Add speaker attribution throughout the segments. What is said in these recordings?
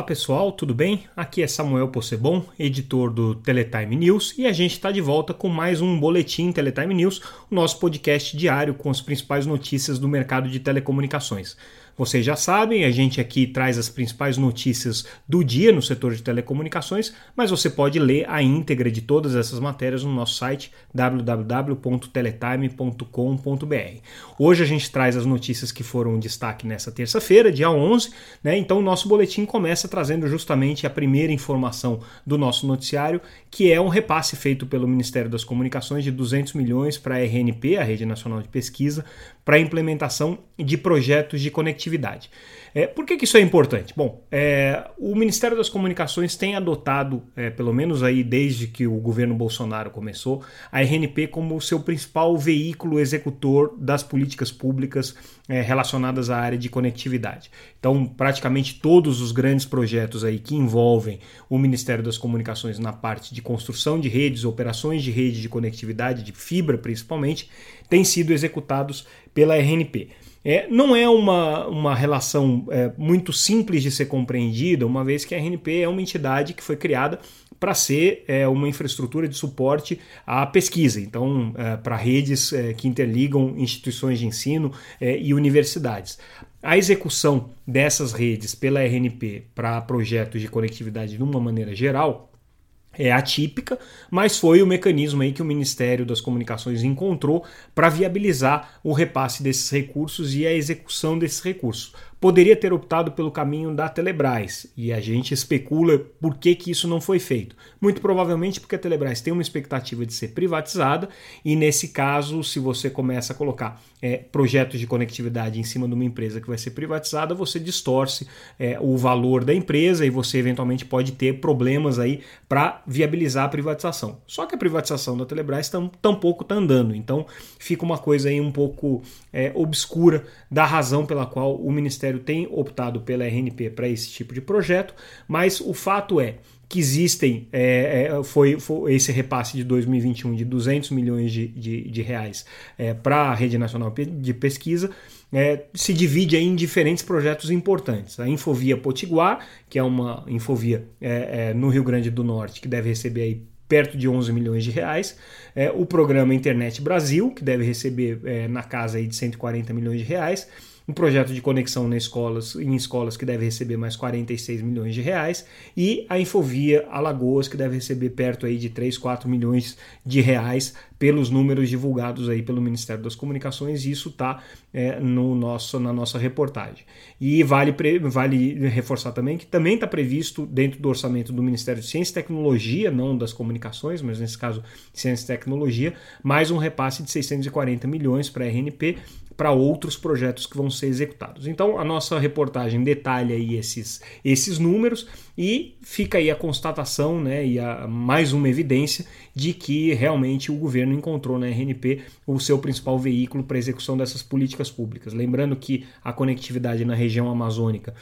Speaker 1: Olá pessoal, tudo bem? Aqui é Samuel Possebon, editor do Teletime News, e a gente está de volta com mais um Boletim Teletime News, o nosso podcast diário com as principais notícias do mercado de telecomunicações. Vocês já sabem, a gente aqui traz as principais notícias do dia no setor de telecomunicações, mas você pode ler a íntegra de todas essas matérias no nosso site www.teletime.com.br. Hoje a gente traz as notícias que foram destaque nessa terça-feira, dia 11, né? Então o nosso boletim começa trazendo justamente a primeira informação do nosso noticiário, que é um repasse feito pelo Ministério das Comunicações de 200 milhões para a RNP, a Rede Nacional de Pesquisa, para a implementação de projetos de conectividade. É, por que, que, isso é importante? Bom, é, o Ministério das Comunicações tem adotado, é, pelo menos aí desde que o governo Bolsonaro começou, a RNP como seu principal veículo executor das políticas públicas é, relacionadas à área de conectividade. Então, praticamente todos os grandes projetos aí que envolvem o Ministério das Comunicações na parte de construção de redes, operações de rede de conectividade, de fibra principalmente, têm sido executados pela RNP. É, não é uma, uma relação é, muito simples de ser compreendida, uma vez que a RNP é uma entidade que foi criada para ser é, uma infraestrutura de suporte à pesquisa, então, é, para redes é, que interligam instituições de ensino é, e universidades. A execução dessas redes pela RNP para projetos de conectividade de uma maneira geral é atípica, mas foi o mecanismo aí que o Ministério das Comunicações encontrou para viabilizar o repasse desses recursos e a execução desses recursos poderia ter optado pelo caminho da Telebrás e a gente especula por que, que isso não foi feito. Muito provavelmente porque a Telebrás tem uma expectativa de ser privatizada e nesse caso, se você começa a colocar é, projetos de conectividade em cima de uma empresa que vai ser privatizada, você distorce é, o valor da empresa e você eventualmente pode ter problemas aí para viabilizar a privatização. Só que a privatização da Telebrás tam, tampouco está andando, então fica uma coisa aí um pouco é, obscura da razão pela qual o Ministério tem optado pela RNP para esse tipo de projeto, mas o fato é que existem, é, é, foi, foi, esse repasse de 2021 de 200 milhões de, de, de reais é, para a Rede Nacional de Pesquisa, é, se divide em diferentes projetos importantes. A Infovia Potiguar, que é uma infovia é, é, no Rio Grande do Norte, que deve receber aí perto de 11 milhões de reais. É, o programa Internet Brasil, que deve receber é, na casa aí de 140 milhões de reais um projeto de conexão nas escolas, em escolas que deve receber mais 46 milhões de reais, e a Infovia Alagoas, que deve receber perto aí de 3, 4 milhões de reais pelos números divulgados aí pelo Ministério das Comunicações, e isso está é, no nosso, na nossa reportagem. E vale, vale reforçar também que também está previsto dentro do orçamento do Ministério de Ciência e Tecnologia, não das comunicações, mas nesse caso Ciência e Tecnologia, mais um repasse de 640 milhões para a RNP, para outros projetos que vão ser executados. Então a nossa reportagem detalha aí esses, esses números e fica aí a constatação né, e a, mais uma evidência de que realmente o governo encontrou na RNP o seu principal veículo para execução dessas políticas públicas. Lembrando que a conectividade na região amazônica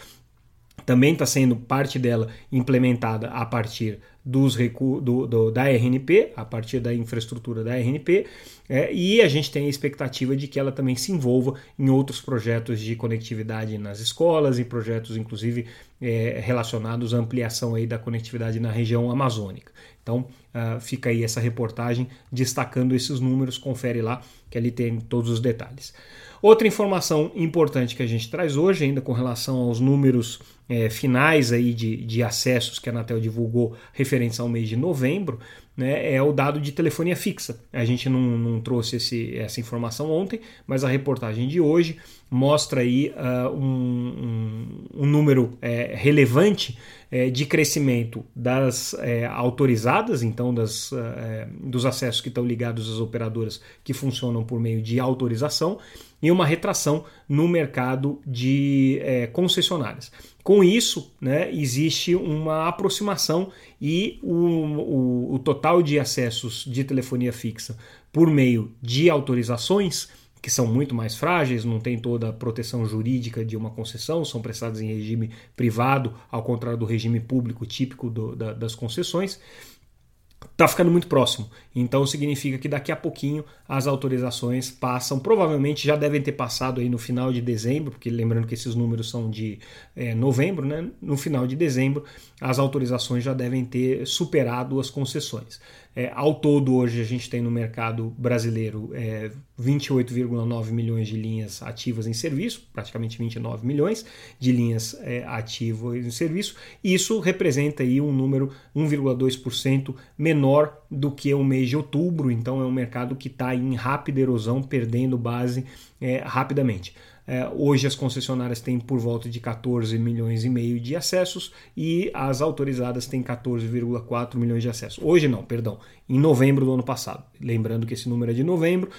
Speaker 1: também está sendo parte dela implementada a partir dos recu do, do, da RNP, a partir da infraestrutura da RNP, é, e a gente tem a expectativa de que ela também se envolva em outros projetos de conectividade nas escolas e projetos, inclusive, é, relacionados à ampliação aí da conectividade na região amazônica. Então, uh, fica aí essa reportagem destacando esses números, confere lá que ali tem todos os detalhes. Outra informação importante que a gente traz hoje, ainda com relação aos números é, finais aí de, de acessos que a Anatel divulgou referentes ao mês de novembro, né, é o dado de telefonia fixa. A gente não, não trouxe esse, essa informação ontem, mas a reportagem de hoje mostra aí uh, um, um, um, número é, relevante é, de crescimento das é, autorizadas, então das, é, dos acessos que estão ligados às operadoras que funcionam por meio de autorização, e uma retração no mercado de é, concessionárias. Com isso, né, existe uma aproximação e o, o, o total de acessos de telefonia fixa por meio de autorizações que são muito mais frágeis, não tem toda a proteção jurídica de uma concessão, são prestadas em regime privado, ao contrário do regime público típico do, da, das concessões está ficando muito próximo. Então significa que daqui a pouquinho as autorizações passam, provavelmente já devem ter passado aí no final de dezembro, porque lembrando que esses números são de é, novembro, né? No final de dezembro as autorizações já devem ter superado as concessões. É, ao todo, hoje, a gente tem no mercado brasileiro é, 28,9 milhões de linhas ativas em serviço, praticamente 29 milhões de linhas é, ativas em serviço. Isso representa aí um número 1,2% menor do que o mês de outubro, então é um mercado que está em rápida erosão, perdendo base é, rapidamente. É, hoje as concessionárias têm por volta de 14 milhões e meio de acessos e as autorizadas têm 14,4 milhões de acessos. Hoje não, perdão, em novembro do ano passado. Lembrando que esse número é de novembro.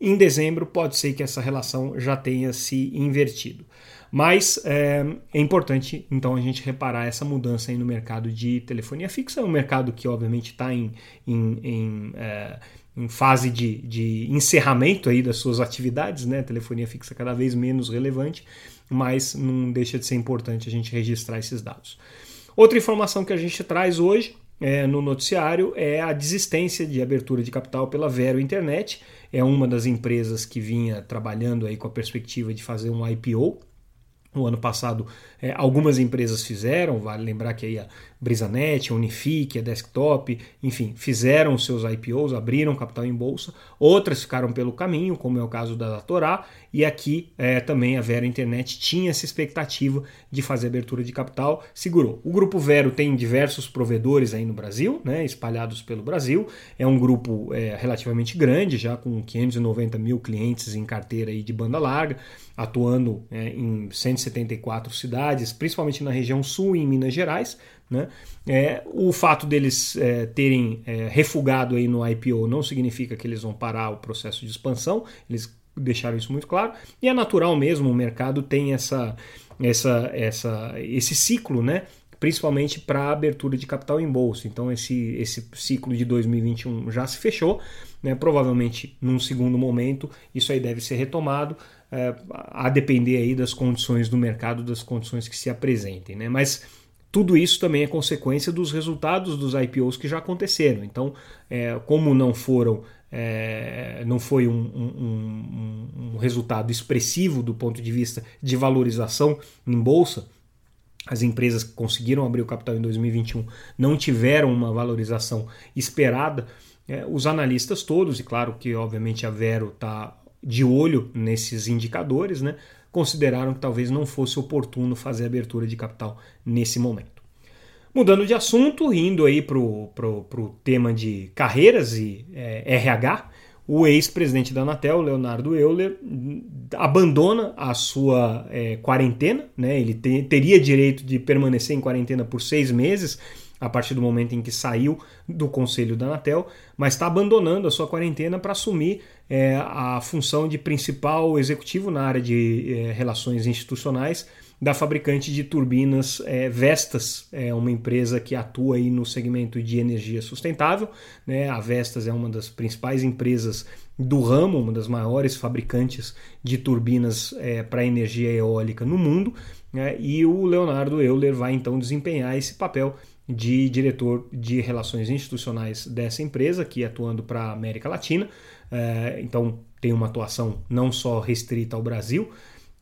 Speaker 1: Em dezembro pode ser que essa relação já tenha se invertido. Mas é, é, importante então a gente reparar essa mudança aí no mercado de telefonia fixa. É um mercado que obviamente está em, em, em é, em fase de, de encerramento aí das suas atividades, né? A telefonia fixa cada vez menos relevante, mas não deixa de ser importante a gente registrar esses dados. Outra informação que a gente traz hoje é, no noticiário é a desistência de abertura de capital pela Vero Internet. É uma das empresas que vinha trabalhando aí com a perspectiva de fazer um IPO. No ano passado, é, algumas empresas fizeram, vale lembrar que aí a Brisanet, a Unifique, a Desktop, enfim, fizeram seus IPOs, abriram capital em bolsa. Outras ficaram pelo caminho, como é o caso da Torá, e aqui é, também a Vero Internet tinha essa expectativa de fazer abertura de capital, segurou. O grupo Vero tem diversos provedores aí no Brasil, né, espalhados pelo Brasil. É um grupo é, relativamente grande, já com 590 mil clientes em carteira aí de banda larga, atuando em 150 74 cidades, principalmente na região sul, em Minas Gerais. Né? É, o fato deles é, terem é, refugado aí no IPO não significa que eles vão parar o processo de expansão, eles deixaram isso muito claro, e é natural mesmo, o mercado tem essa, essa, essa, esse ciclo, né? principalmente para a abertura de capital em bolsa. Então esse, esse ciclo de 2021 já se fechou, né? provavelmente num segundo momento isso aí deve ser retomado, a depender aí das condições do mercado, das condições que se apresentem. Né? Mas tudo isso também é consequência dos resultados dos IPOs que já aconteceram. Então, é, como não foram, é, não foi um, um, um, resultado expressivo do ponto de vista de valorização em bolsa, as empresas que conseguiram abrir o capital em 2021 não tiveram uma valorização esperada. É, os analistas todos, e claro que obviamente a Vero está de olho nesses indicadores, né? consideraram que talvez não fosse oportuno fazer abertura de capital nesse momento. Mudando de assunto, indo aí para o tema de carreiras e é, RH, o ex-presidente da Anatel, Leonardo Euler, abandona a sua é, quarentena, né? ele te, teria direito de permanecer em quarentena por seis meses, a partir do momento em que saiu do conselho da Anatel, mas está abandonando a sua quarentena para assumir é, a função de principal executivo na área de é, relações institucionais da fabricante de turbinas é, Vestas, é uma empresa que atua aí no segmento de energia sustentável. Né? A Vestas é uma das principais empresas do ramo, uma das maiores fabricantes de turbinas é, para energia eólica no mundo. Né? E o Leonardo Euler vai então desempenhar esse papel de diretor de relações institucionais dessa empresa, aqui atuando para a América Latina. É, então tem uma atuação não só restrita ao Brasil,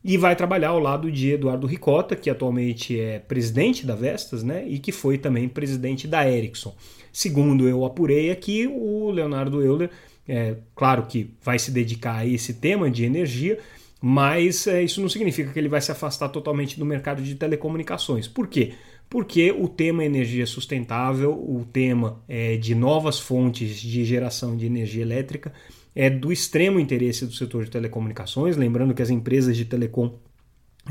Speaker 1: e vai trabalhar ao lado de Eduardo Ricota, que atualmente é presidente da Vestas, né, e que foi também presidente da Ericsson. Segundo eu apurei aqui, o Leonardo Euler, é, claro que vai se dedicar a esse tema de energia, mas é, isso não significa que ele vai se afastar totalmente do mercado de telecomunicações. Por quê? Porque o tema energia sustentável, o tema é, de novas fontes de geração de energia elétrica, é do extremo interesse do setor de telecomunicações. Lembrando que as empresas de telecom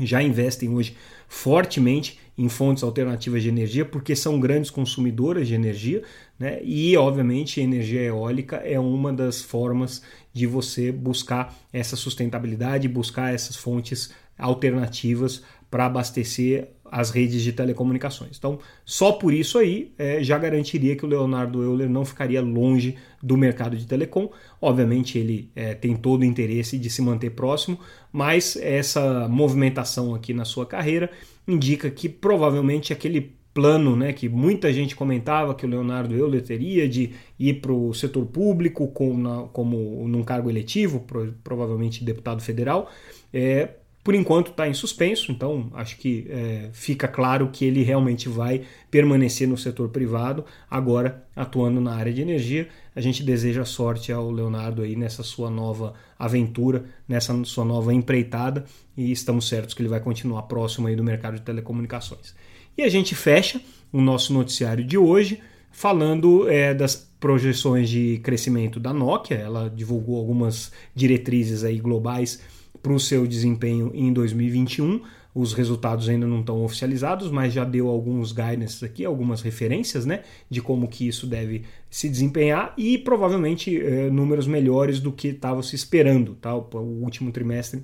Speaker 1: já investem hoje fortemente em fontes alternativas de energia porque são grandes consumidoras de energia, né? E obviamente a energia eólica é uma das formas de você buscar essa sustentabilidade, buscar essas fontes alternativas para abastecer as redes de telecomunicações. Então, só por isso aí é, já garantiria que o Leonardo Euler não ficaria longe do mercado de telecom. Obviamente, ele é, tem todo o interesse de se manter próximo, mas essa movimentação aqui na sua carreira indica que provavelmente aquele plano né, que muita gente comentava que o Leonardo Euler teria de ir para o setor público com, na, como num cargo eletivo, pro, provavelmente deputado federal. É, por enquanto está em suspenso, então acho que é, fica claro que ele realmente vai permanecer no setor privado, agora atuando na área de energia. A gente deseja sorte ao Leonardo aí nessa sua nova aventura, nessa sua nova empreitada e estamos certos que ele vai continuar próximo aí do mercado de telecomunicações. E a gente fecha o nosso noticiário de hoje falando é, das projeções de crescimento da Nokia. Ela divulgou algumas diretrizes aí globais para o seu desempenho em 2021. Os resultados ainda não estão oficializados, mas já deu alguns guidances aqui, algumas referências né, de como que isso deve se desempenhar e provavelmente é, números melhores do que estava se esperando. Tá? O, o último trimestre,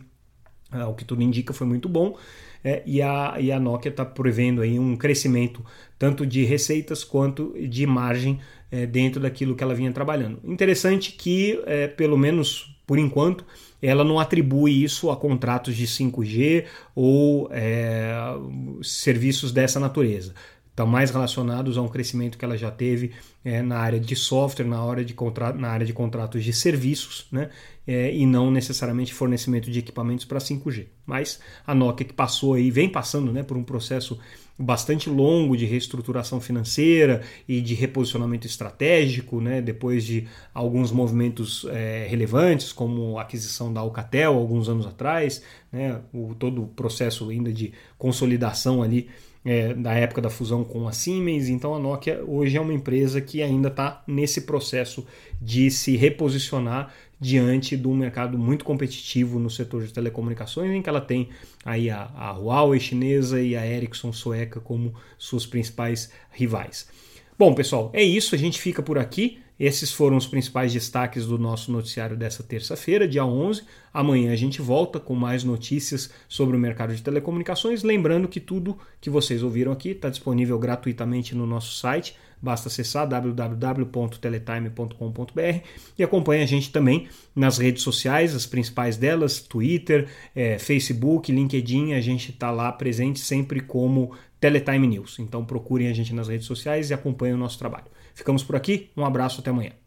Speaker 1: ao que tudo indica, foi muito bom. É, e, a, e a Nokia está prevendo aí um crescimento tanto de receitas quanto de margem é, dentro daquilo que ela vinha trabalhando. Interessante que, é, pelo menos por enquanto, ela não atribui isso a contratos de 5G ou é, serviços dessa natureza. Estão mais relacionados a um crescimento que ela já teve é, na área de software, na, hora de na área de contratos de serviços, né? É, e não necessariamente fornecimento de equipamentos para 5G. Mas a Nokia que passou aí, vem passando né, por um processo bastante longo de reestruturação financeira e de reposicionamento estratégico, né, depois de alguns movimentos é, relevantes, como a aquisição da Alcatel alguns anos atrás, né, o, todo o processo ainda de consolidação ali é, da época da fusão com a Siemens. Então a Nokia hoje é uma empresa que ainda está nesse processo de se reposicionar diante de um mercado muito competitivo no setor de telecomunicações, em que ela tem aí a, a Huawei chinesa e a Ericsson sueca como suas principais rivais. Bom, pessoal, é isso. A gente fica por aqui. Esses foram os principais destaques do nosso noticiário dessa terça-feira, dia 11. Amanhã a gente volta com mais notícias sobre o mercado de telecomunicações. Lembrando que tudo que vocês ouviram aqui está disponível gratuitamente no nosso site Basta acessar www.teletime.com.br e acompanhe a gente também nas redes sociais, as principais delas, Twitter, é, Facebook, LinkedIn. A gente está lá presente sempre como Teletime News. Então procurem a gente nas redes sociais e acompanhem o nosso trabalho. Ficamos por aqui, um abraço, até amanhã.